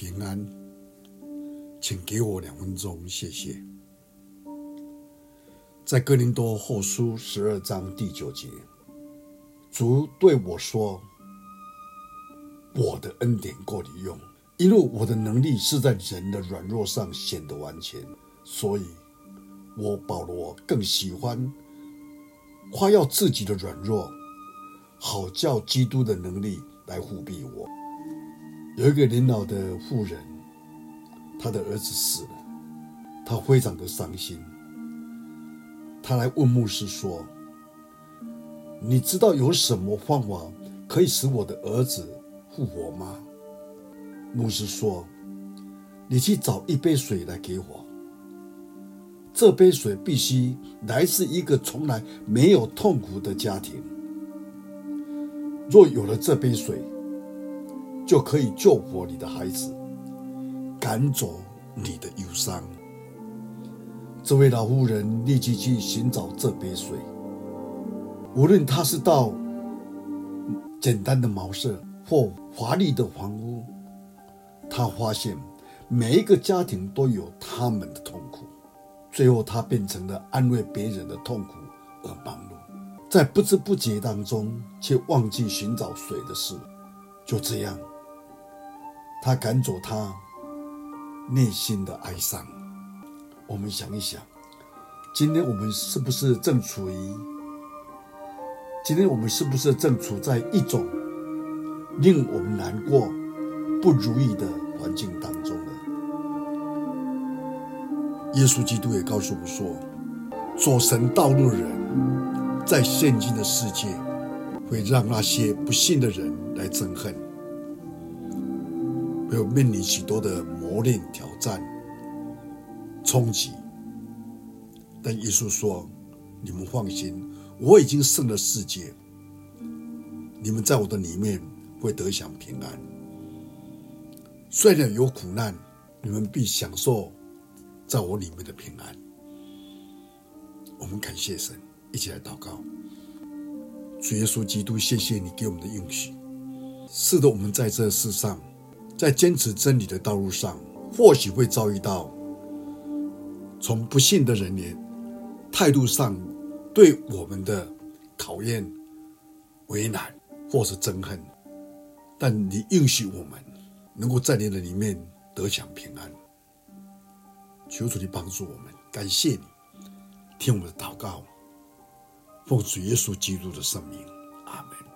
平安，请给我两分钟，谢谢。在哥林多后书十二章第九节，主对我说：“我的恩典够你用，因为我的能力是在人的软弱上显得完全。所以，我保罗更喜欢夸耀自己的软弱，好叫基督的能力来护庇我。”有一个年老的妇人，她的儿子死了，她非常的伤心。她来问牧师说：“你知道有什么方法可以使我的儿子复活吗？”牧师说：“你去找一杯水来给我。这杯水必须来自一个从来没有痛苦的家庭。若有了这杯水，”就可以救活你的孩子，赶走你的忧伤。这位老妇人立即去寻找这杯水，无论她是到简单的茅舍或华丽的房屋，她发现每一个家庭都有他们的痛苦。最后，她变成了安慰别人的痛苦而忙碌，在不知不觉当中，却忘记寻找水的事。就这样。他赶走他内心的哀伤。我们想一想，今天我们是不是正处于？今天我们是不是正处在一种令我们难过、不如意的环境当中呢？耶稣基督也告诉我们说，走神道路的人，在现今的世界，会让那些不信的人来憎恨。会有面临许多的磨练、挑战、冲击，但耶稣说：“你们放心，我已经胜了世界。你们在我的里面会得享平安。虽然有苦难，你们必享受在我里面的平安。”我们感谢神，一起来祷告。主耶稣基督，谢谢你给我们的应许，是的，我们在这世上。在坚持真理的道路上，或许会遭遇到从不信的人员态度上对我们的考验、为难或是憎恨，但你应许我们能够在你的里面得享平安。求主你帮助我们，感谢你，听我们的祷告，奉主耶稣基督的圣名，阿门。